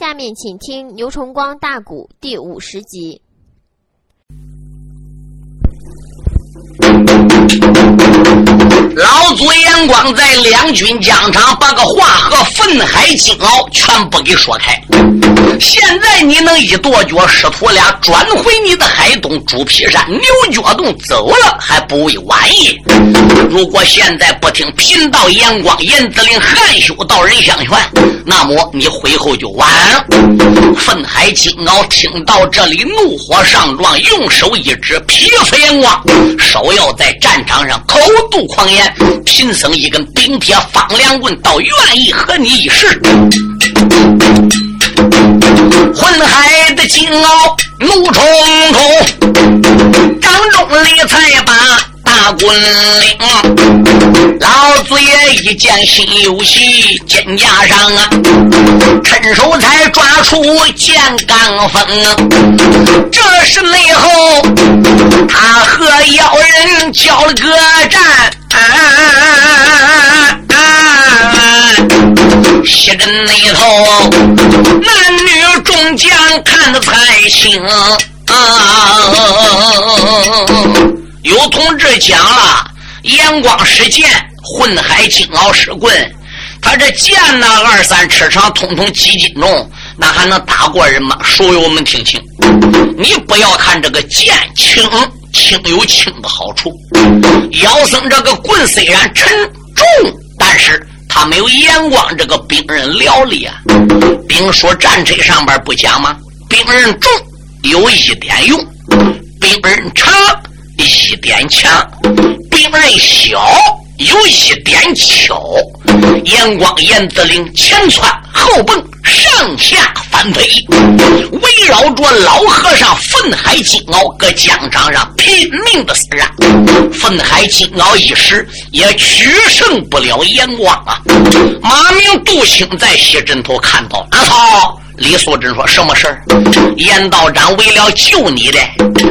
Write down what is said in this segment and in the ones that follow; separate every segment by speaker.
Speaker 1: 下面请听《牛崇光大鼓》第五十集。
Speaker 2: 老祖眼光在两军疆场，把个华和愤海金鳌全部给说开。现在你能一跺脚，师徒俩转回你的海东猪皮山牛角洞走了，还不为晚矣。如果现在不听贫道眼光，严子陵含羞道人相劝，那么你回后就晚了。愤海金鳌听到这里，怒火上撞，用手一指，皮肤眼光，手要在战场上口吐狂言。贫僧一根冰铁方梁棍，倒愿意和你一试。混海的金鳌怒冲冲，张中理才把大棍领。老子也一见心有喜，肩胛上啊，趁手才抓出剑罡锋。这是内后，他和妖人交了个战。西阵那头，男女众将看得才清。有同志讲了，眼光使剑，混海金鳌使棍。他这剑呢，二三尺长，通通几斤重，那还能打过人吗？书友们听清，你不要看这个剑轻。轻有轻的好处，妖僧这个棍虽然沉重，但是他没有眼光这个兵刃料理啊。兵说战车上边不讲吗？兵刃重有一点用，兵刃长一点强，兵刃小有一点巧。眼光严子灵前窜后蹦。上下翻飞，围绕着老和尚愤海金鳌，搁疆场上拼命的厮杀。愤海金鳌一时也取胜不了阎王啊！马明、杜兴在西阵头看到，阿操！李素贞说：“什么事儿？严道长为了救你的，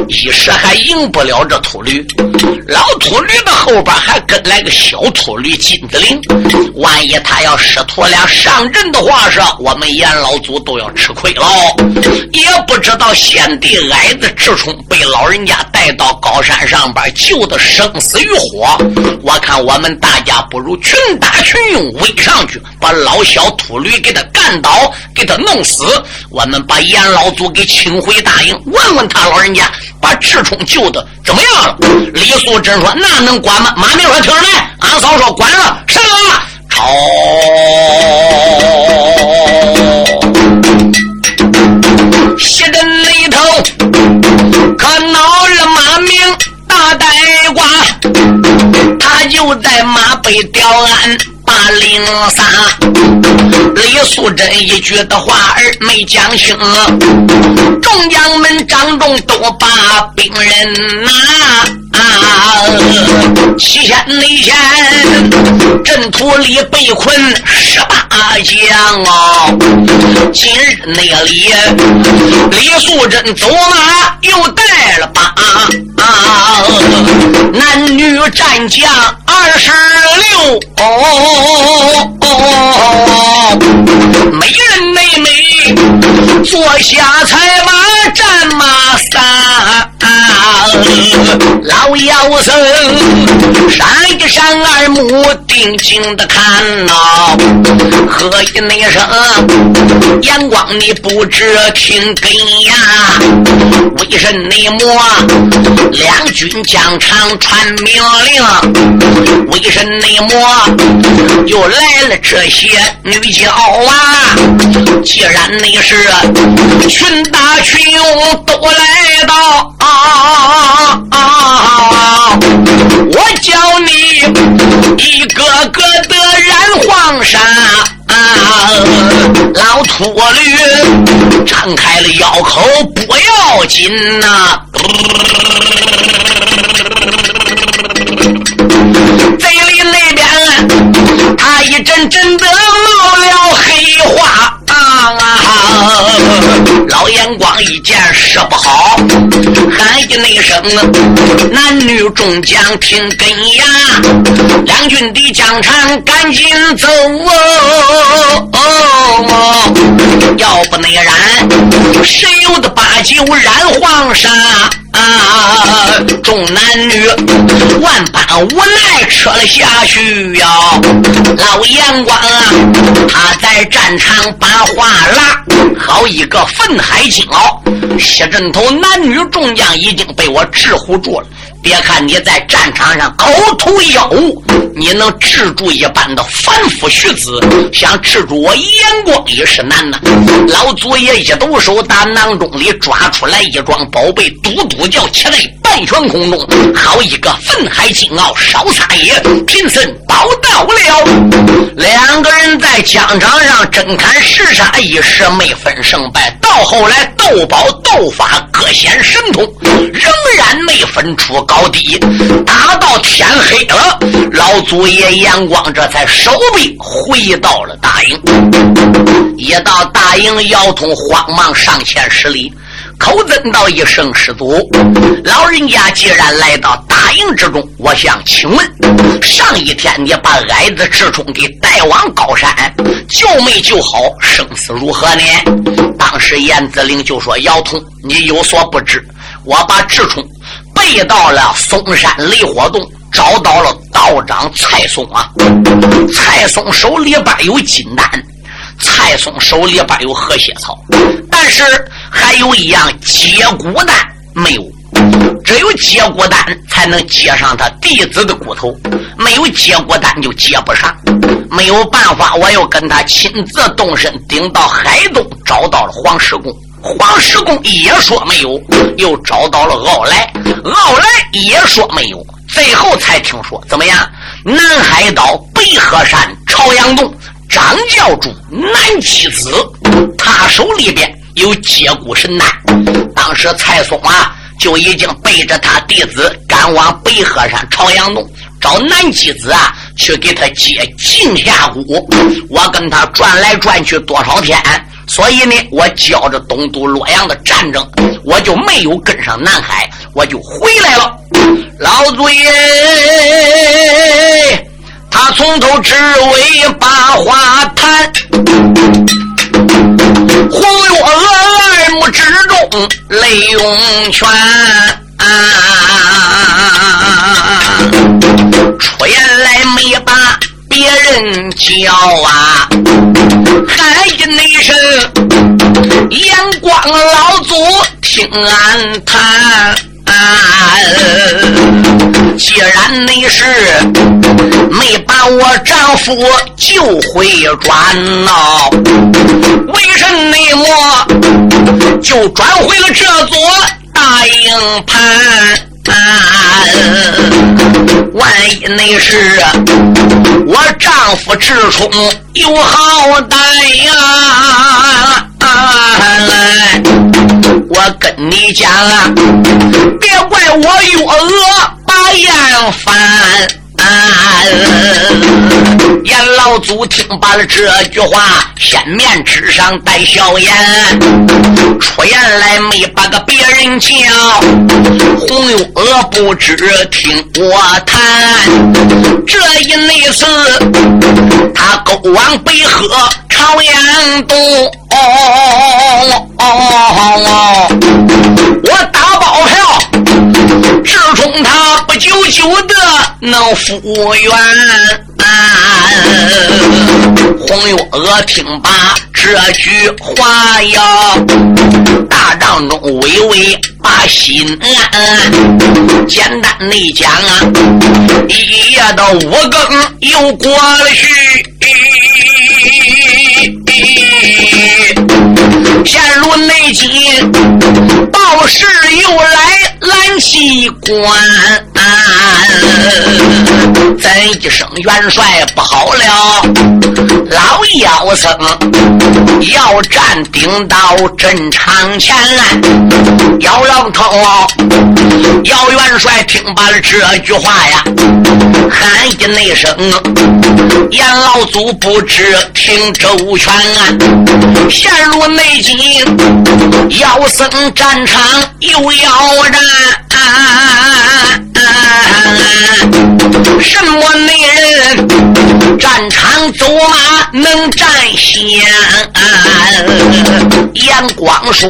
Speaker 2: 一时还赢不了这秃驴。老秃驴的后边还跟来个小秃驴金子陵。万一他要师徒俩上阵的话，是我们严老祖都要吃亏了。也不知道先帝矮子赤冲被老人家带到高山上边救的生死于火。我看我们大家不如群打群用，围上去把老小秃驴给他干倒，给他弄死。”死我们把严老祖给请回大营，问问他老人家把赤冲救的怎么样了。李素贞说：“那能管吗？”马明说：“听着来。”俺嫂说：“管了，上了。”朝西阵里头，可恼了马明大呆瓜，他就在马背吊鞍。零三，李素贞一句的话儿没讲清，众将们张众都把兵人拿。七天内前，阵图里被困十八将哦。今日那里，李素贞走马又带了八，男女战将二十六。哦，哦美人妹妹坐下才把战马散。老妖僧闪一闪二目，定睛的看呐，喝一那声，眼光你不知听根呀？为什内魔两军疆场传命令？为什内魔又来了这些女娇啊？既然你是群打群勇都来到。啊啊啊！我叫你一个个的染黄沙，啊老秃驴张开了腰口不要紧呐，嘴里那边他一阵阵的冒了黑话。老眼光一见事不好，喊一那声，男女众将听根呀，两军的疆场赶紧走哦，要不那然，谁有的把酒染黄沙？啊！众男女万般无奈，吃了下去呀。老阎王啊，他在战场把话拉，好一个愤海惊鳌，西镇头男女众将已经被我制唬住了。别看你在战场上口吐妖物，你能制住一般的凡夫俗子，想制住我眼光也是难呐。老祖爷一抖手，打囊中里抓出来一桩宝贝，嘟嘟叫起来，半悬空中，好一个愤海金鳌，烧撒野，贫僧报到了。两个人在疆场上争砍实杀，一时没分胜败。到后来斗宝斗法各显神通，仍然没分出。高低打到天黑了，老祖爷眼光这才收兵回到了大营。一到大营，姚通慌忙上前施礼，口尊道一声：“师祖，老人家既然来到大营之中，我想请问：上一天你把矮子智冲给带往高山，救没救好？生死如何呢？”当时严子陵就说：“姚通，你有所不知，我把智冲。”背到了嵩山雷火洞，找到了道长蔡松啊。蔡松手里边有金丹，蔡松手里边有和血草，但是还有一样接骨丹没有。只有接骨丹才能接上他弟子的骨头，没有接骨丹就接不上。没有办法，我又跟他亲自动身，顶到海东，找到了黄石公。黄石公也说没有，又找到了傲来，傲来也说没有，最后才听说怎么样？南海岛北河山朝阳洞张教主南七子，他手里边有接骨神丹。当时蔡松啊就已经背着他弟子赶往北河山朝阳洞找南七子啊，去给他接镜下骨。我跟他转来转去多少天？所以呢，我教着东都洛阳的战争，我就没有跟上南海，我就回来了。老祖爷，他从头至尾把话谈，红月娥耳目之中泪涌泉，出言来没把。别人叫啊，喊一那声，阳光老祖听俺谈。既然你是没把我丈夫救回转呐，为什么就转回了这座大营盘？万一那是我丈夫智冲有好歹呀！来，我跟你讲啊，我月娥把眼翻。阎老祖听罢了这句话，片面之上带笑颜，出言来没把个别人叫，红月娥不知听我谈，这一内次他勾往北河朝阳东，哦哦哦我打包票，直冲他不久久的能复原。红月娥听罢这句话呀，大帐中微微把心安。简单的讲啊，一夜到五更又过了去，陷入内急，道士又来拦西关。咱一声元帅不好了，老妖僧要站顶到阵场前来。姚老头，姚元帅听罢了这句话呀，喊一那声，阎老祖不知听周全，陷入北京要胜战场，又要战。什么内人？战场走马能占先？阳光说：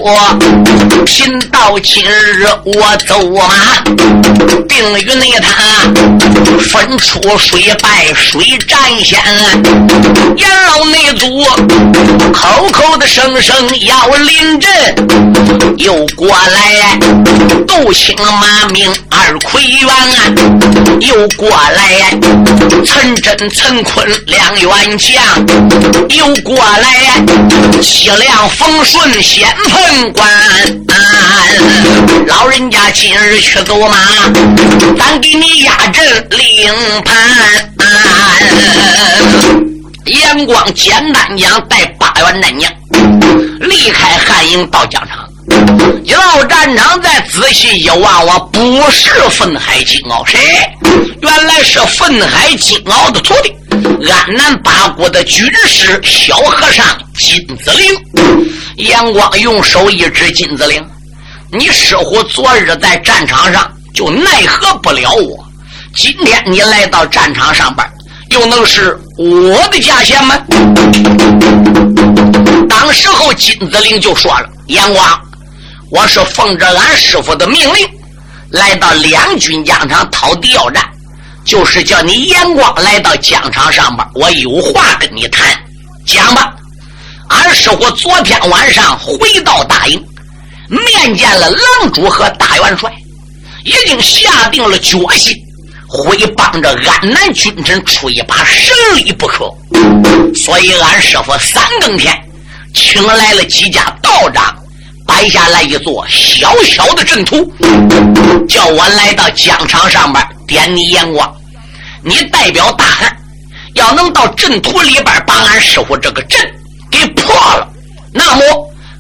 Speaker 2: 贫道今日我走马，定与内他分出水败水战先。阎老内祖口口的声声要临阵，又过来斗清马名二奎元，又过来陈真陈坤两员将，又过来西凉冯顺先锋官。老人家今日去走马，咱给你压阵领盘。阳光简单讲，带八员战将离开汉营到疆场。一到战场，再仔细一望，我不是愤海金鳌，谁？原来是愤海金鳌的徒弟，安南八国的军师小和尚金子陵。阳光用手一指金子陵：“你师傅昨日在战场上就奈何不了我，今天你来到战场上班，又能是我的家贤吗？”当时候金子陵就说了：“阳光。”我是奉着俺师傅的命令，来到两军疆场讨敌要战，就是叫你眼光来到疆场上边，我有话跟你谈，讲吧。俺师傅昨天晚上回到大营，面见了狼主和大元帅，已经下定了决心，会帮着安南军臣出一把神力不可。所以俺师傅三更天请来了几家道长。摆下来一座小小的阵图，叫我来到疆场上边点你眼光。你代表大汉，要能到阵图里边把俺师傅这个阵给破了，那么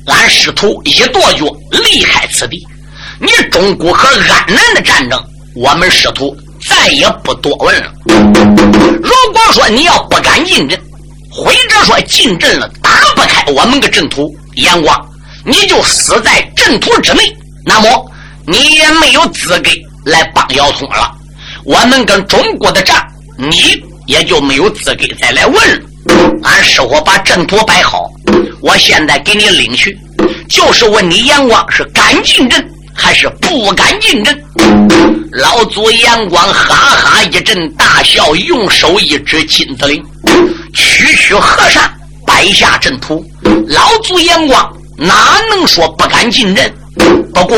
Speaker 2: 俺师徒一跺脚离开此地。你中国和安南的战争，我们师徒再也不多问了。如果说你要不敢进阵，或者说进阵了打不开我们个阵图，眼光。你就死在阵图之内，那么你也没有资格来帮姚通了。我们跟中国的仗，你也就没有资格再来问了。俺师傅把阵图摆好，我现在给你领去，就是问你眼光是敢进阵还是不敢进阵。老祖眼光哈哈一阵大笑，用手一指金子岭，区区和尚摆下阵图，老祖眼光。哪能说不敢进阵？不过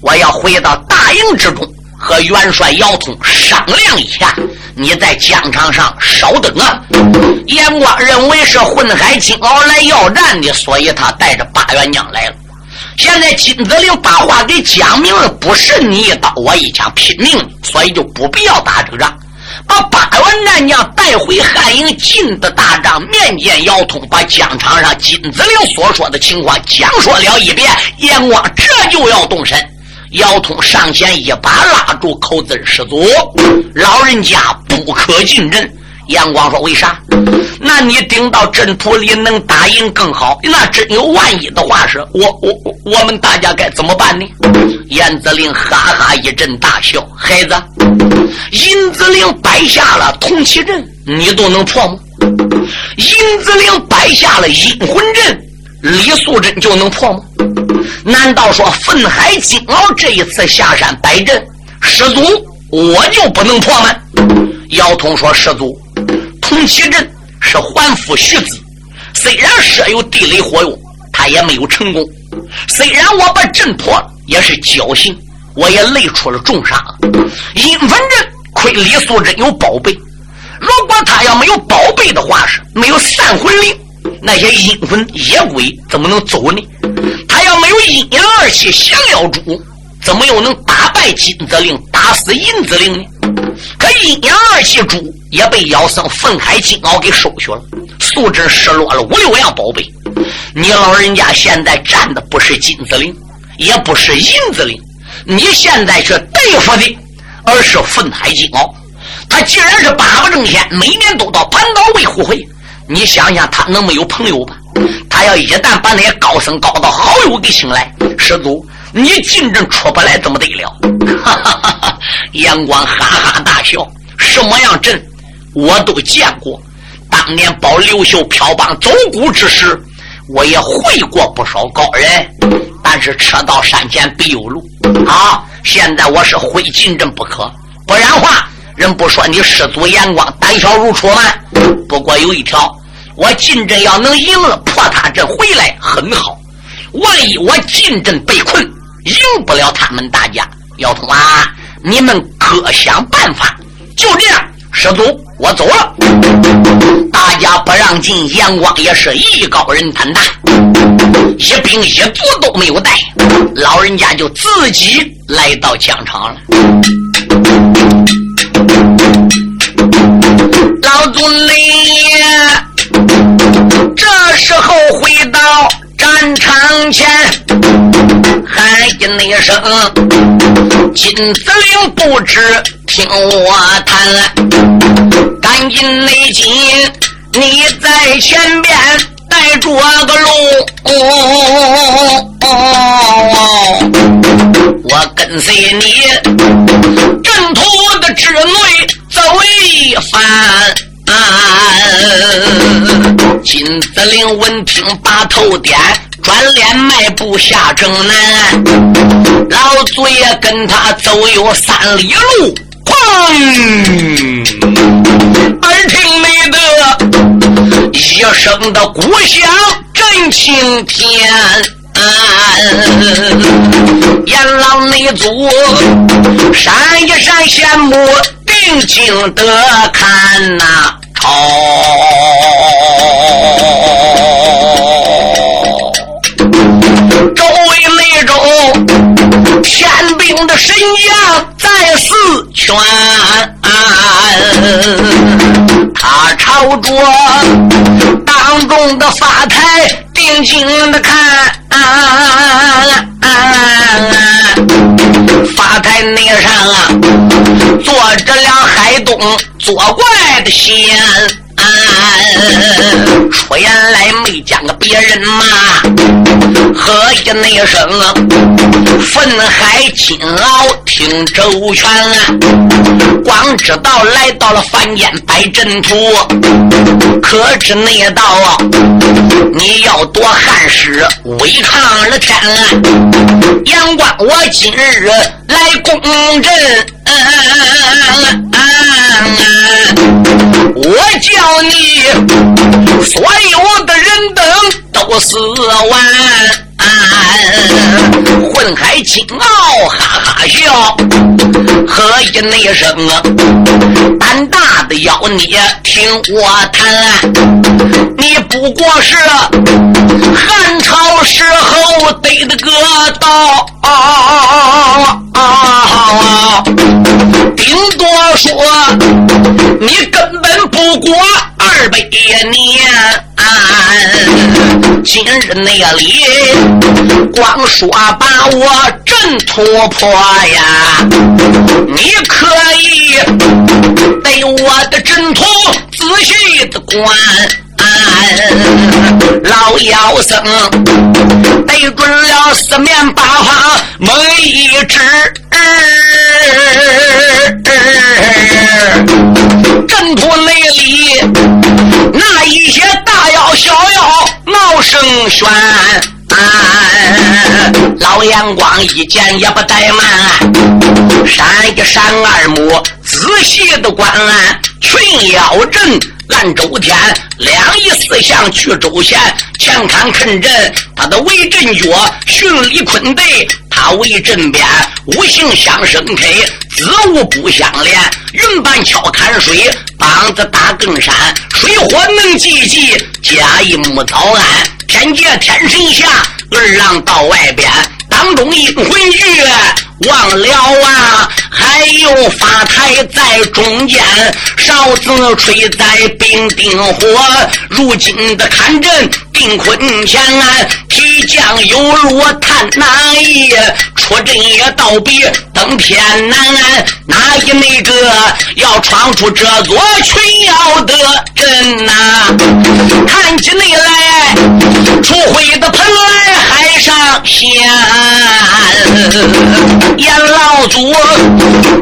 Speaker 2: 我要回到大营之中，和元帅姚通商量一下。你在疆场上稍等啊！阎光认为是混海金鳌来要战的，所以他带着八员将来了。现在金子陵把话给讲明了，不是你一刀我一枪拼命，所以就不必要打这个仗。把八万男将带回汉营，进的大帐面见姚通，把疆场上金子岭所说的情况讲说了一遍。阎王这就要动身，姚通上前一把拉住口子师祖，老人家不可进阵。杨光说：“为啥？那你顶到阵图里能打赢更好。那真有万一的话，是我我我们大家该怎么办呢？”严子陵哈哈一阵大笑：“孩子，银子陵摆下了铜旗阵，你都能破吗？银子陵摆下了阴魂阵，李素贞就能破吗？难道说愤海金鳌这一次下山摆阵，师祖我就不能破吗？”姚通说：“师祖。”铜旗阵是还父续子，虽然设有地雷火用，他也没有成功。虽然我把阵破了，也是侥幸，我也累出了重伤。阴魂阵亏李素贞有宝贝，如果他要没有宝贝的话，是没有散魂铃，那些阴魂野鬼怎么能走呢？他要没有阴阳二气降妖珠，怎么又能打败金子令，打死银子令呢？可阴阳二气珠。也被妖僧愤海金鳌给收去了，素质失落了五六样宝贝。你老人家现在占的不是金子岭，也不是银子岭，你现在却对付的而是愤海金鳌。他既然是八不正天，每年都到盘岛为互会，你想想他能没有朋友吧？他要一旦把那些高僧高道好友给请来，师祖，你进阵出不来怎么得了？哈哈哈哈！阳光哈哈大笑。什么样阵，我都见过。当年保刘秀飘邦走谷之时，我也会过不少高人。但是车到山前必有路啊！现在我是非进阵不可，不然话，人不说你师祖眼光胆小如鼠吗？不过有一条，我进阵要能赢了破他阵回来很好。万一我进阵被困，赢不了他们大家，姚通啊，你们各想办法。就这样，师祖，我走了。大家不让进，阳光也是艺高人胆大，一兵一卒都没有带，老人家就自己来到疆场了。老祖你这时候回到。战场前喊一声：“金子岭不知听我谈，赶紧内紧，你在前边带着个路，我跟随你阵图的之内走一番。”金子岭闻听把头点，转脸迈步下城南。老祖爷跟他走有三里路，砰！耳听没得一声的鼓响震青天。阎老内祖闪一闪羡慕。定睛的看呐好，周围那种天兵的神将在四圈，他朝着当中的法台静静的看。啊，发财那上啊，坐着俩海东作怪的仙。出言来没见个别人嘛，喝一那声，愤海金鳌听周全啊，光知道来到了凡间摆阵图，可知那道啊，你要夺汉室违抗了天啊，阳关我今日来攻阵。我叫你所有的人等都死完。混海金鳌哈哈笑，喝一那声啊，胆大的妖孽听我谈，你不过是汉朝时候得的个道，顶多说你根本不过二百年。今日那里光说把我阵突破呀，你可以对我的阵图仔细的观。老妖僧对准了四面八方猛一指，阵图内里那一些大妖小妖闹声喧。老眼光一见也不怠慢，闪一闪二目，仔细的观群妖阵。按周天，两仪四象去周贤，前看看阵，他的为阵脚，巡礼坤队，他为阵边，五行相生开，子午不相连，云板敲看水，梆子打更山，水火能济济，加一木早安，天界天神下，二郎到外边。当中阴魂聚，忘了啊！还有法台在中间，哨子吹在冰丁火。如今的看阵定坤前，提将有路探哪一？出阵也倒比登天难。哪一那个要闯出这座群妖的阵呐？看起你来，出灰的盆来海上仙。阎老祖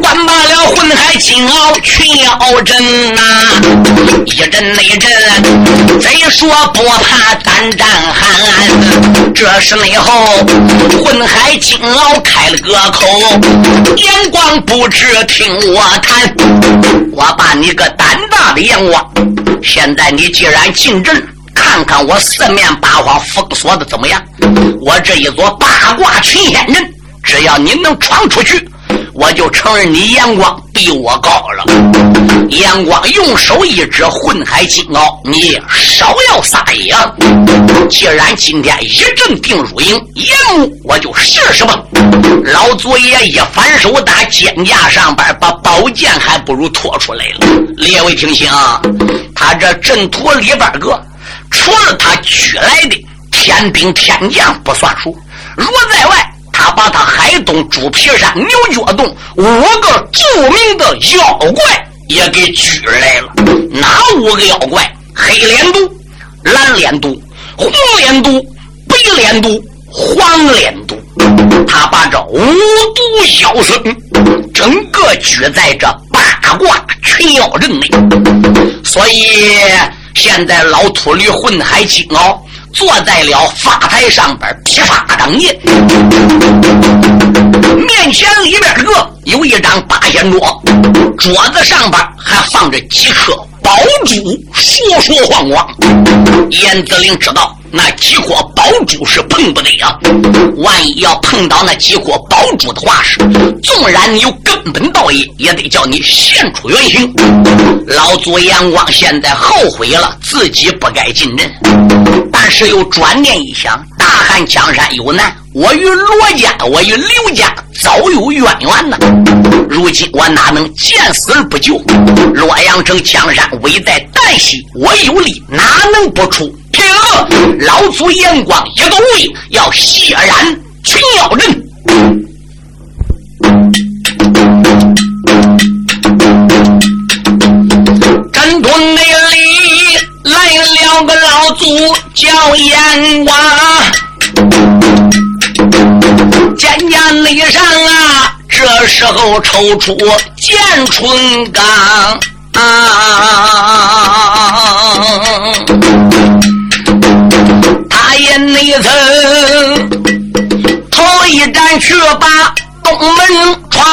Speaker 2: 关罢了混海金鳌群妖阵呐，一阵内阵，贼说不怕胆战寒。这是内后混海金鳌开了个口，眼光不知听我谈。我把你个胆大的阎王，现在你既然进阵。看看我四面八方封锁的怎么样？我这一座八卦群仙阵，只要您能闯出去，我就承认你眼光比我高了。眼光用手一指混海金鳌，你少要撒野。既然今天一阵定输赢，严木我就试试吧。老祖爷一反手打肩架上边，把宝剑还不如拖出来了。列位听清，他这阵图里边个。除了他取来的天兵天将不算数，如在外，把他海东猪皮山牛角洞五个著名的妖怪也给举来了。哪五个妖怪？黑脸毒、蓝脸毒、红脸毒、白脸毒、黄脸毒。他把这五毒妖僧整个举在这八卦群妖阵内，所以。现在老秃驴混海金鳌坐在了法台上边披发当印，面前里边个有一张八仙桌，桌子上边还放着几颗宝珠，烁烁晃晃。严子陵知道。那几颗宝珠是碰不得呀！万一要碰到那几颗宝珠的话，是纵然你有根本道义，也得叫你现出原形。老祖阎王现在后悔了，自己不该进阵，但是又转念一想，大汉江山有难，我与罗家，我与刘家早有渊源呐。如今我哪能见死而不救？洛阳城江山危在旦夕，我有力哪能不出？天恶，老祖眼光一个无影，要血染群妖阵。阵图内里来了个老祖叫阎王，时候抽出剑春刚啊。也内曾头一站去把东门闯，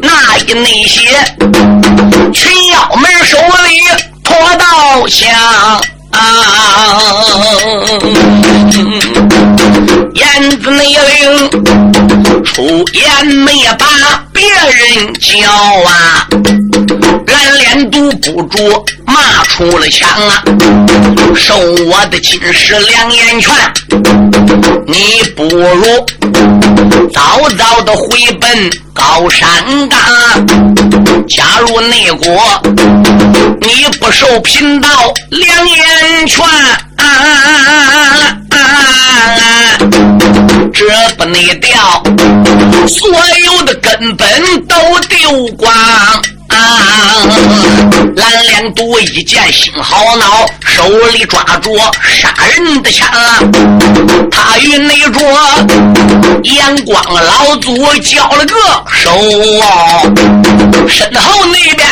Speaker 2: 那一那些群妖们手里拖刀枪，燕子内领出言没把别人叫啊。蓝脸堵不住，骂出了枪啊！受我的金石两眼拳，你不如早早的回奔高山岗，加入内国，你不受贫道两眼拳，这不内掉，所有的根本都丢光。蓝脸赌一见心好恼，手里抓着杀人的枪。他与那着眼光老祖交了个手，身后那边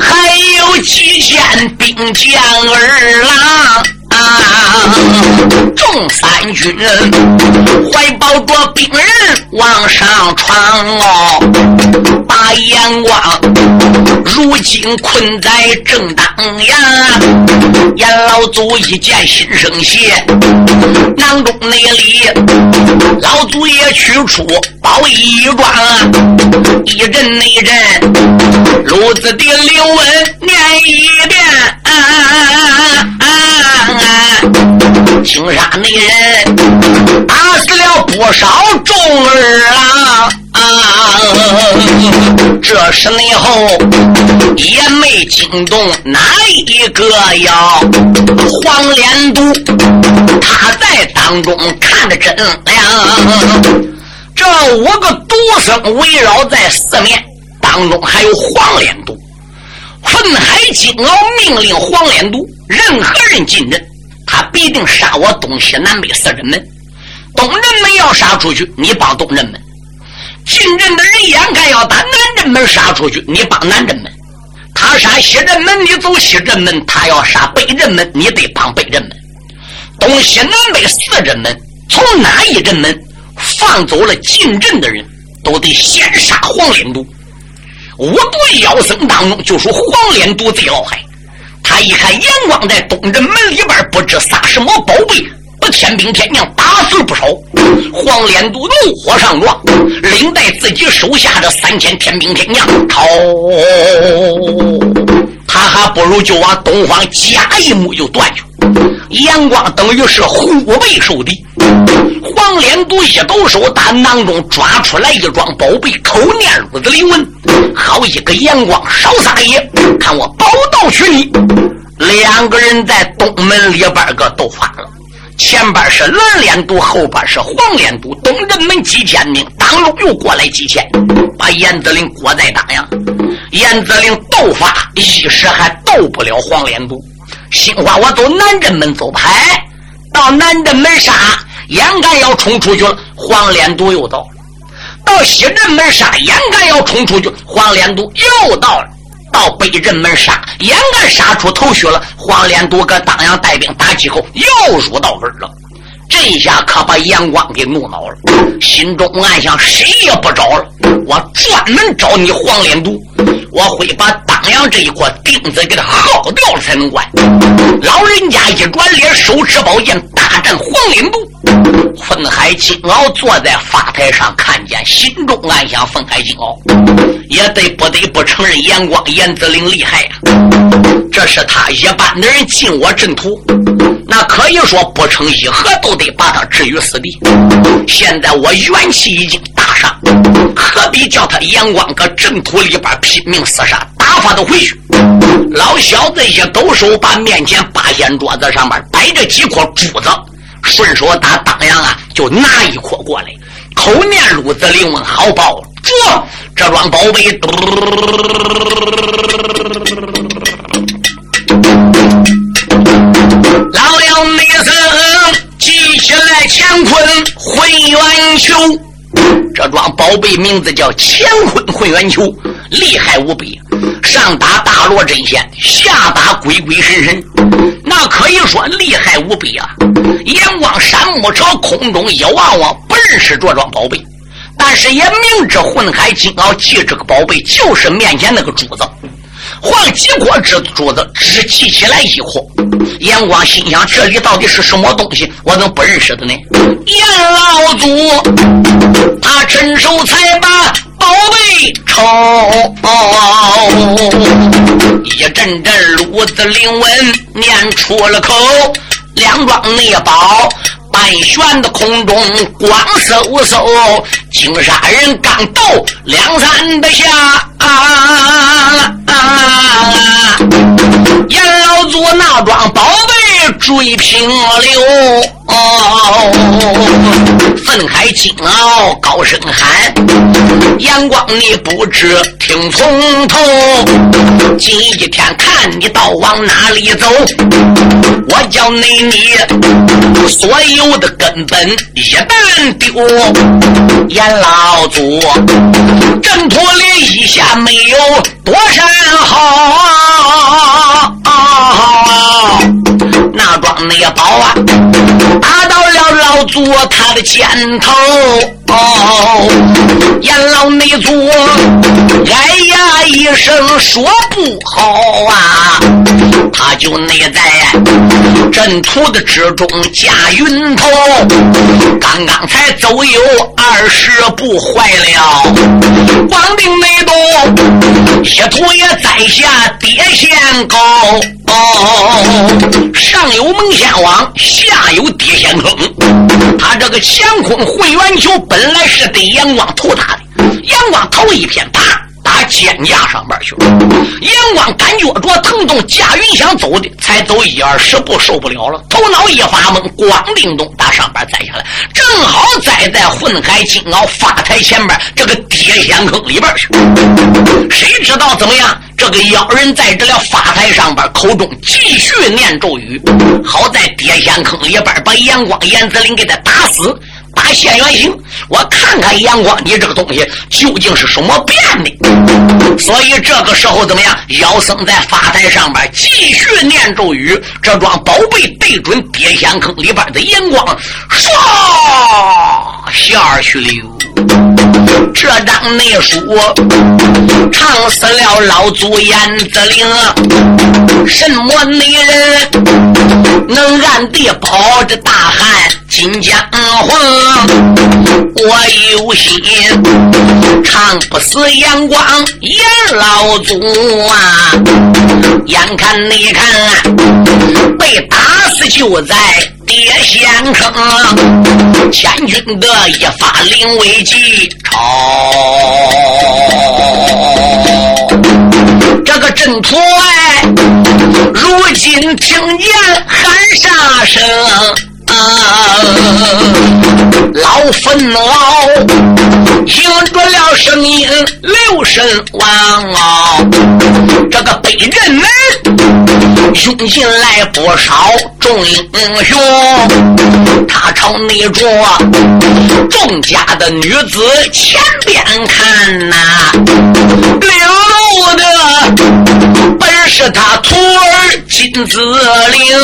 Speaker 2: 还有几千兵将儿郎。众三军怀抱着兵人往上闯哦，把眼光如今困在正当阳。阎老祖一见心生邪，囊中内里老祖爷取出宝衣装，一阵内阵，炉子的刘文念一遍。啊啊青沙内人打死了不少众儿郎，这时内后也没惊动哪一个妖。黄连毒他在当中看得真亮，这五个毒僧围绕在四面，当中还有黄连毒。混海金鳌命令黄连毒，任何人进阵。他必定杀我东西南北四人门，东人们要杀出去，你帮东人们；进镇的人眼看要把南人们杀出去，你帮南人们。他杀西人们，你走西人门；他要杀北人们，你得帮北人们。东西南北四人门，从哪一人门放走了进镇的人，都得先杀黄脸犊。五毒妖僧当中，就属黄脸犊最老害。他一看阳光在东镇门里边，不知撒什么宝贝，把天兵天将打死不少。黄脸犊怒火上撞，领带自己手下的三千天兵天将逃。他还不如就往东方夹一目就断去。阳光等于是虎背受敌。黄脸犊一抖手，打囊中抓出来一桩宝贝——口念乳子灵文。好一个阳光少撒野，看我宝刀取你！两个人在东门里边个斗法了。前边是蓝脸都，后边是黄脸都。东人门几千兵，当中又过来几千，把严子陵裹在当阳。严子陵斗法一时还斗不了黄脸犊，心话我走南镇门走牌，到南镇门杀，眼看要冲出去了，黄连都又到了；到西镇门杀，眼看要冲出去，黄连都又到了。到北镇门杀，眼看杀出头绪了，黄连都搁当阳带兵打几后，又入到门了。这一下可把杨光给怒恼了，心中暗想：谁也不找了，我专门找你黄脸毒，我会把当阳这一块钉子给他耗掉了才能管。老人家一转脸，手持宝剑大战黄脸毒。愤海金鳌坐在法台上，看见，心中暗想：愤海金鳌也得不得不承认，严光严子陵厉害呀！这是他一般的人进我阵图，那可以说不成一合都得把他置于死地。现在我元气已经大伤，何必叫他阳光搁阵图里边拼命厮杀，打发他回去？老小子一抖手，把面前八仙桌子上面摆着几颗珠子。顺手打当阳啊，就拿一颗过来，口念鲁子灵问好报，这这桩宝贝，老了没声，记起来乾坤混元球，这桩宝贝名字叫乾坤混元球，厉害无比，上打大罗真仙，下打鬼鬼神神，那可以说厉害无比啊。阎王山木朝空中一望望，不认识这桩宝贝，但是也明知混海金鳌记这个宝贝就是面前那个珠子，换几颗这珠子只起起来一颗。阎王心想：这里到底是什么东西？我怎么不认识的呢？阎老祖他伸手才把宝贝抽，一阵阵炉子灵文念出了口。两桩内宝半悬的空中光嗖嗖，金沙人刚斗两三的下，啊阎老祖那桩宝贝追平流。哦，愤海金鳌高声喊：“阳光，你不知听从头，今一天看你倒往哪里走？我叫你你所有的根本一旦丢，阎老祖挣脱了一下没有多山好。”那庄内宝啊，打到了老祖他的肩头。阎老内祖哎呀一声说不好啊，他就内在阵图的之中加云头，刚刚才走有二十步，坏了。王定内东一图也在下跌线高。哦，上有蒙仙网，下有跌仙坑。他这个乾坤混元球本来是对阳光投他的，阳光头一片，啪打肩胛上边去了。阳光感觉着疼痛，驾云想走的，才走一二十步，受不了了，头脑一发懵，咣叮咚打上边栽下来，正好栽在混海金鳌发台前边这个跌仙坑里边去。谁知道怎么样？这个妖人在这了法台上边，口中继续念咒语。好在跌仙坑里边把阳光严子林给他打死，打现原形，我看看阳光，你这个东西究竟是什么变的？所以这个时候怎么样？妖僧在法台上面继续念咒语，这桩宝贝对准跌仙坑里边的阳光，唰下去了。这张内书唱死了老祖燕子陵，什么女人能暗地保着大汉金江红？我有心唱不死阳光燕老祖啊！眼看你看啊被打死就在。爹先坑，千军的一发临危急，朝这个阵图哎，如今听见喊杀声。老坟老听着了声音，留神王啊！这个北镇门涌进来不少众英雄，他朝那着众家的女子前边看呐，领路的本是他徒儿金子陵。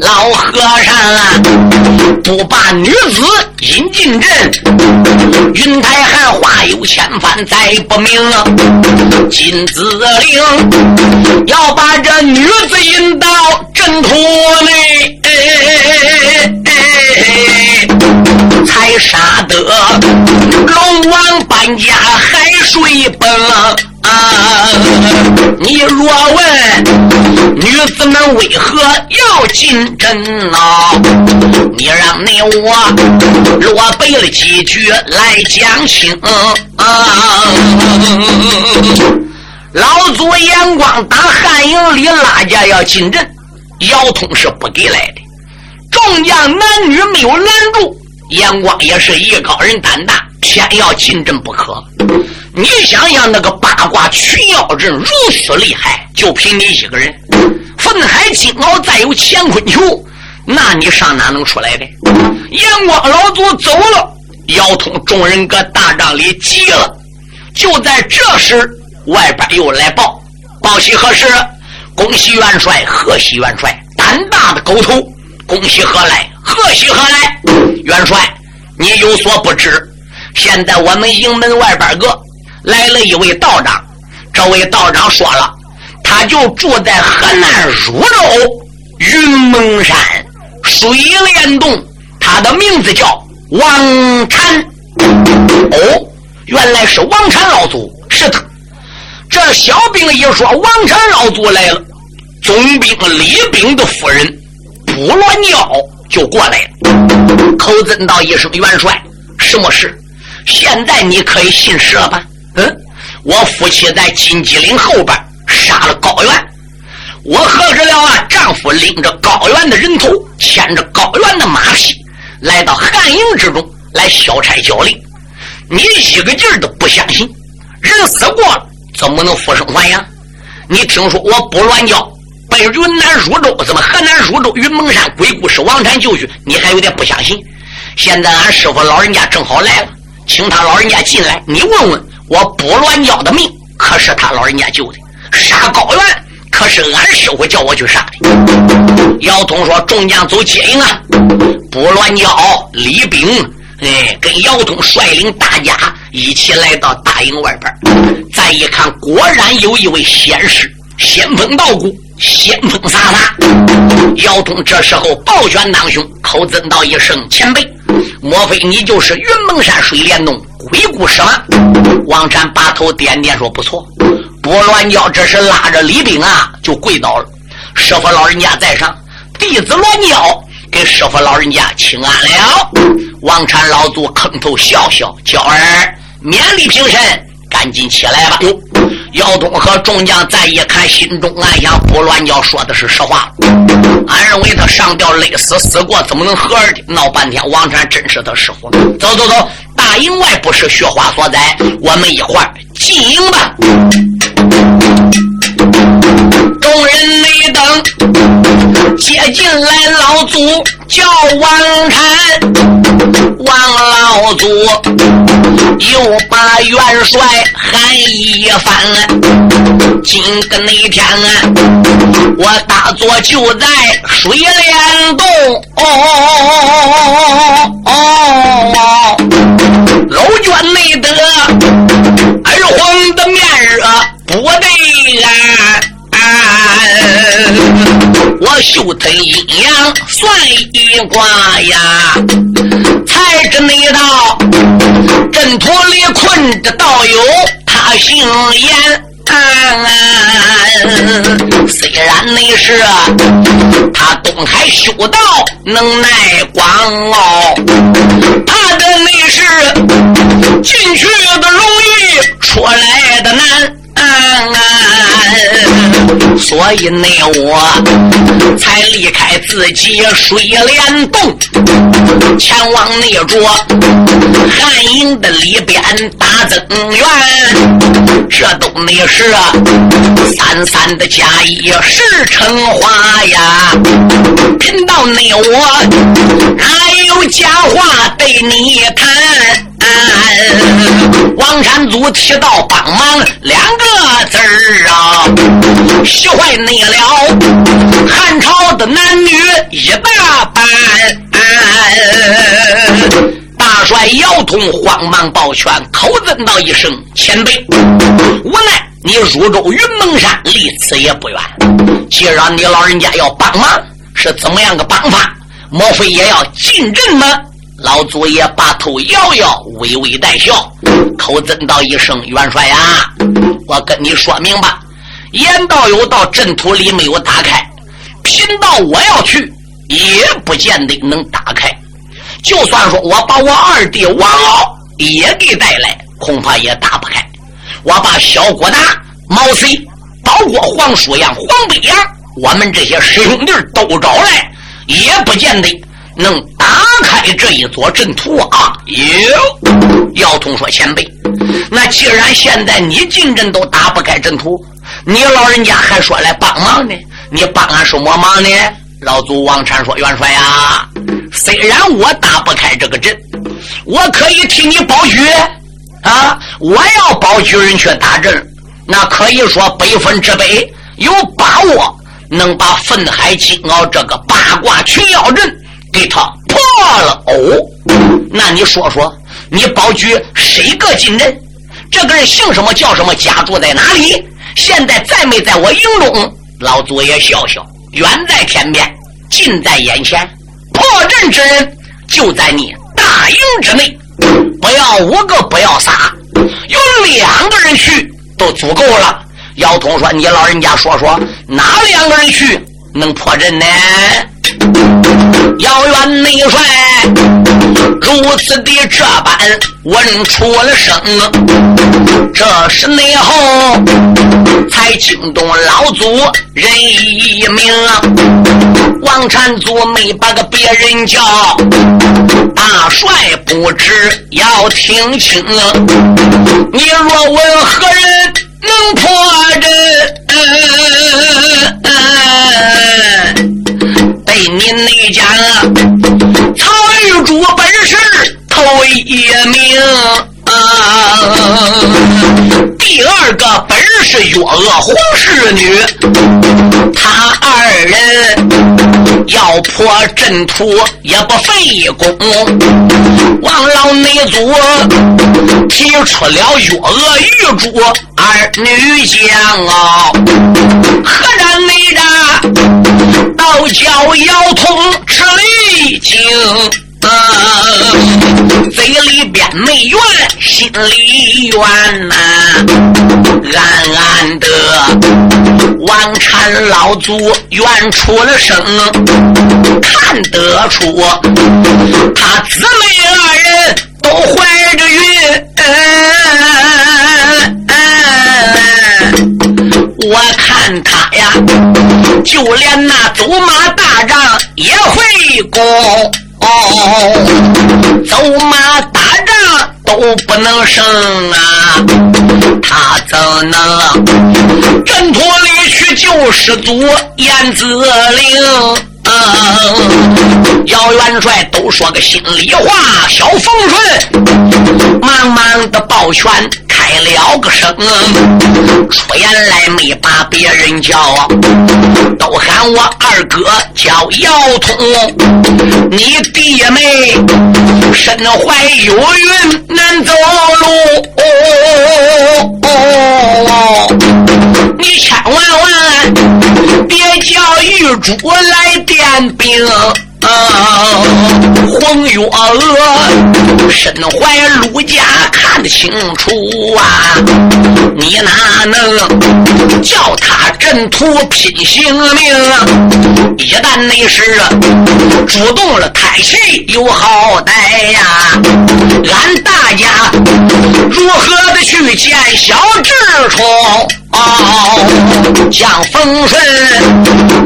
Speaker 2: 老和尚啊不把女子引进阵，云台汉话有千番再不明。金子令要把这女子引到阵图内，才杀得龙王搬家海水奔。啊！你若问子们为何要进阵呢？你让你我落背了几句来讲清。啊！老祖眼光打汉营里拉架要进阵，姚通是不给来的。众将男女没有拦住，眼光也是艺高人胆大，偏要进阵不可。你想想，那个八卦群妖阵如此厉害，就凭你一个人，愤海金鳌再有乾坤球，那你上哪能出来的？阎王老祖走了，姚通众人搁大帐里急了。就在这时，外边又来报，报喜何事？恭喜元帅，贺喜元帅，胆大的狗头，恭喜何来？贺喜何来？元帅，你有所不知，现在我们营门外边个。来了一位道长，这位道长说了，他就住在河南汝州云蒙山水帘洞，他的名字叫王禅。哦，原来是王禅老祖，是他。这小兵一说王禅老祖来了，总兵李炳的夫人卜乱娇就过来了，口尊道一声元帅，什么事？现在你可以信实了吧？嗯，我夫妻在金鸡岭后边杀了高原，我合着了啊，丈夫拎着高原的人头，牵着高原的马匹，来到汉营之中来消差交令。你一个劲儿都不相信，人死过了怎么能复生还阳？你听说我不乱叫，被云南汝州，怎么河南汝州云蒙山鬼故事王禅救去，你还有点不相信？现在俺师傅老人家正好来了，请他老人家进来，你问问。我卜乱教的命可是他老人家救的，杀高原可是俺师傅叫我去杀的。姚通说：“众将走接应啊！”不乱叫李炳哎，跟姚通率领大家一起来到大营外边。再一看，果然有一位仙师，仙风道骨，仙风飒飒。姚通这时候抱拳当胸，口尊道一声：“前辈，莫非你就是云蒙山水帘洞？”鬼故事吗？王禅把头点点说：“不错。”波乱教这是拉着李炳啊，就跪倒了。师傅老人家在上，弟子乱教给师傅老人家请安了。王禅老祖坑头笑笑：“娇儿，勉力平身，赶紧起来吧。”哟，姚东和众将再一看，心中暗想：不乱教说的是实话。俺认为他上吊累死死过，怎么能和儿的？闹半天，王禅真是他师傅。走走走。大营外不是雪花所在，我们一块儿进营吧。众人没等接进来，老祖叫王禅，王老祖又把元帅喊一番。今个那天啊，我大佐就在水帘洞，哦哦哦，楼卷内得二皇的面热不对啊。我秀他阴阳算一卦呀，才知那道阵图里困着道友，他姓严。虽然那是他东海修道能耐广哦，怕的那是进去的容易，出来的难。所以呢，我才离开自己水帘洞，前往那座汉营的里边打增援。这都那是三三的加一十成花呀！贫道那我还有假话对你谈。王山祖提到帮忙两个字儿啊，喜坏你了。汉朝的男女一大半。大帅姚通慌忙抱拳，口尊道一声：“前辈，无奈你入州云蒙山，离此也不远。既然你老人家要帮忙，是怎么样个帮法？莫非也要进阵吗？”老祖爷把头摇摇，微微带笑，口尊道一声：“元帅呀，我跟你说明吧，严道友到阵图里没有打开，贫道我要去，也不见得能打开。就算说我把我二弟王敖也给带来，恐怕也打不开。我把小郭达、毛遂、包括黄叔阳、黄北阳，我们这些师兄弟都找来，也不见得。”能打开这一座阵图啊！有姚通说：“前辈，那既然现在你进阵都打不开阵图，你老人家还说来帮忙呢？你帮俺什么忙呢？”老祖王禅说：“元帅呀，虽然我打不开这个阵，我可以替你保举啊！我要保举人去打阵，那可以说百分之百有把握能把愤海金鳌这个八卦群妖阵。”给他破了哦，那你说说，你保举谁个进阵？这个人姓什么叫什么？家住在哪里？现在在没在我营中？老祖爷笑笑，远在天边，近在眼前。破阵之人就在你大营之内，不要五个，不要仨，有两个人去都足够了。姚通说：“你老人家说说，哪两个人去能破阵呢？”遥远内帅如此的这般问出了声，这是内后才惊动老祖人一名。王禅祖没把个别人叫，大帅不知要听清。你若问何人能破阵？你内家曹玉珠本事头一名，第二个本是月娥皇氏女，他二人要破阵图也不费功。王老内祖提出了月娥玉珠二女将啊，何然内家？道教腰痛吃力精，嘴里边没怨，心里怨呐。暗暗的，王禅老祖怨出了声，看得出他姊妹二人都怀着孕。他呀，就连那走马大仗也会攻，走马大仗都不能胜啊！他怎能阵图里去救师祖燕子灵？啊，姚元帅都说个心里话，小冯顺忙忙的抱拳了个声，出言来没把别人叫，都喊我二哥叫姚通，你弟妹身怀有孕难走路，哦你千万万别叫玉珠来点兵。啊，黄月娥身怀陆家，看得清楚啊！你哪能叫他阵图拼性命？一旦那是主动了太气，有好歹呀！俺大家如何的去见小智冲？好，将风顺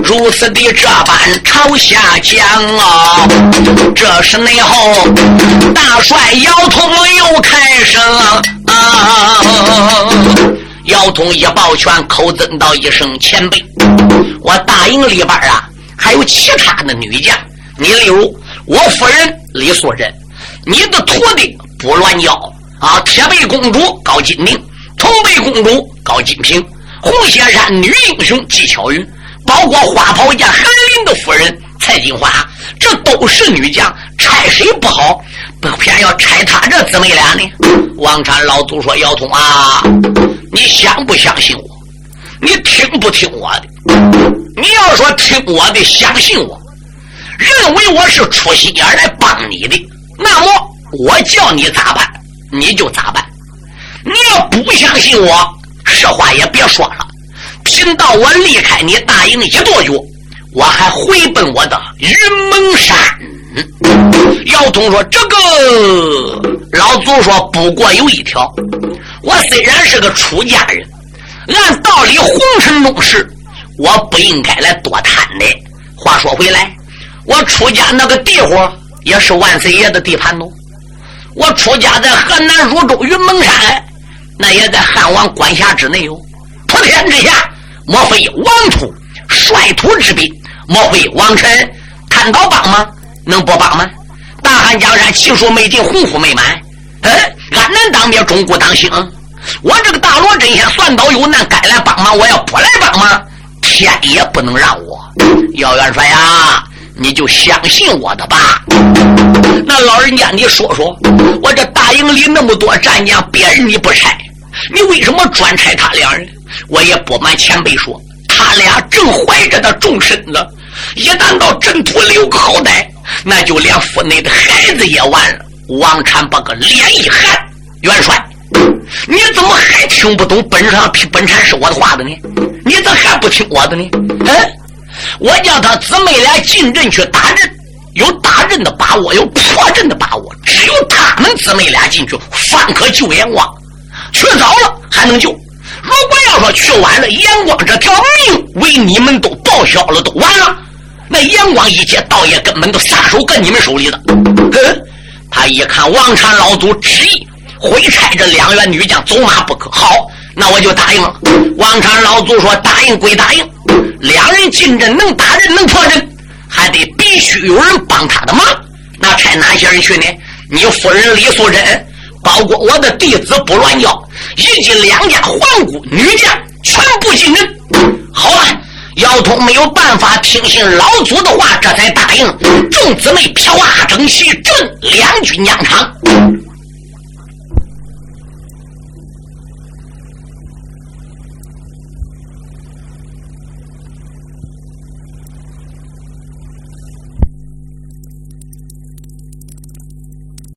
Speaker 2: 如此的这般朝下讲啊，这是内后大帅姚通又开声啊，姚通一抱拳，口尊道一声前辈，我大营里边啊还有其他的女将，你例如我夫人李素贞，你的徒弟不乱教啊，铁背公主高金宁。红背公主高金平，红雪山女英雄纪巧云，包括花袍家韩林的夫人蔡金花，这都是女将，拆谁不好，不偏要拆他这姊妹俩呢？王禅老祖说：“姚通啊，你相不相信我？你听不听我的？你要说听我的，相信我，认为我是出心眼来帮你的，那么我叫你咋办，你就咋办。”你要不相信我，实话也别说了。贫道我离开你大营一跺脚，我还回奔我的云蒙山。姚通说：“这个老祖说，不过有一条。我虽然是个出家人，按道理红尘中事，我不应该来多贪的。话说回来，我出家那个地方也是万岁爷的地盘喽。我出家在河南汝州云蒙山。”那也在汉王管辖之内哟。普天之下，莫非王土率土之滨？莫非王臣贪刀帮忙？能不帮吗？大汉江山，气数没尽，鸿福没满。嗯，安南当灭，中国当兴。我这个大罗真仙算刀有难，该来帮忙。我要不来帮忙，天也不能让我。姚元帅呀，你就相信我的吧。那老人家，你说说，我这大营里那么多战将，别人你不拆？你为什么专拆他俩人？我也不瞒前辈说，他俩正怀着的重身子，一旦到阵图留个好歹，那就连府内的孩子也完了。王禅把个脸一寒，元帅，你怎么还听不懂本上本禅是我的话的呢？你咋还不听我的呢？嗯，我叫他姊妹俩进阵去打阵，有打阵的把握，有破阵的把握，只有他们姊妹俩进去，方可救阎王。去早了还能救，如果要说去晚了，阳光这条命为你们都报销了，都完了。那阳光一接，道爷根本都撒手搁你们手里了。嗯，他一看王禅老祖执意会差这两员女将走马不可，好，那我就答应了。王禅老祖说答应归答应，两人进阵能打人能破阵，还得必须有人帮他的忙。那差哪些人去呢？你夫人李素贞。包括我的弟子不乱要，以及两家皇姑女将全部进人。好了，姚通没有办法听信老祖的话，这才答应。众姊妹飘啊整齐，镇两军疆场。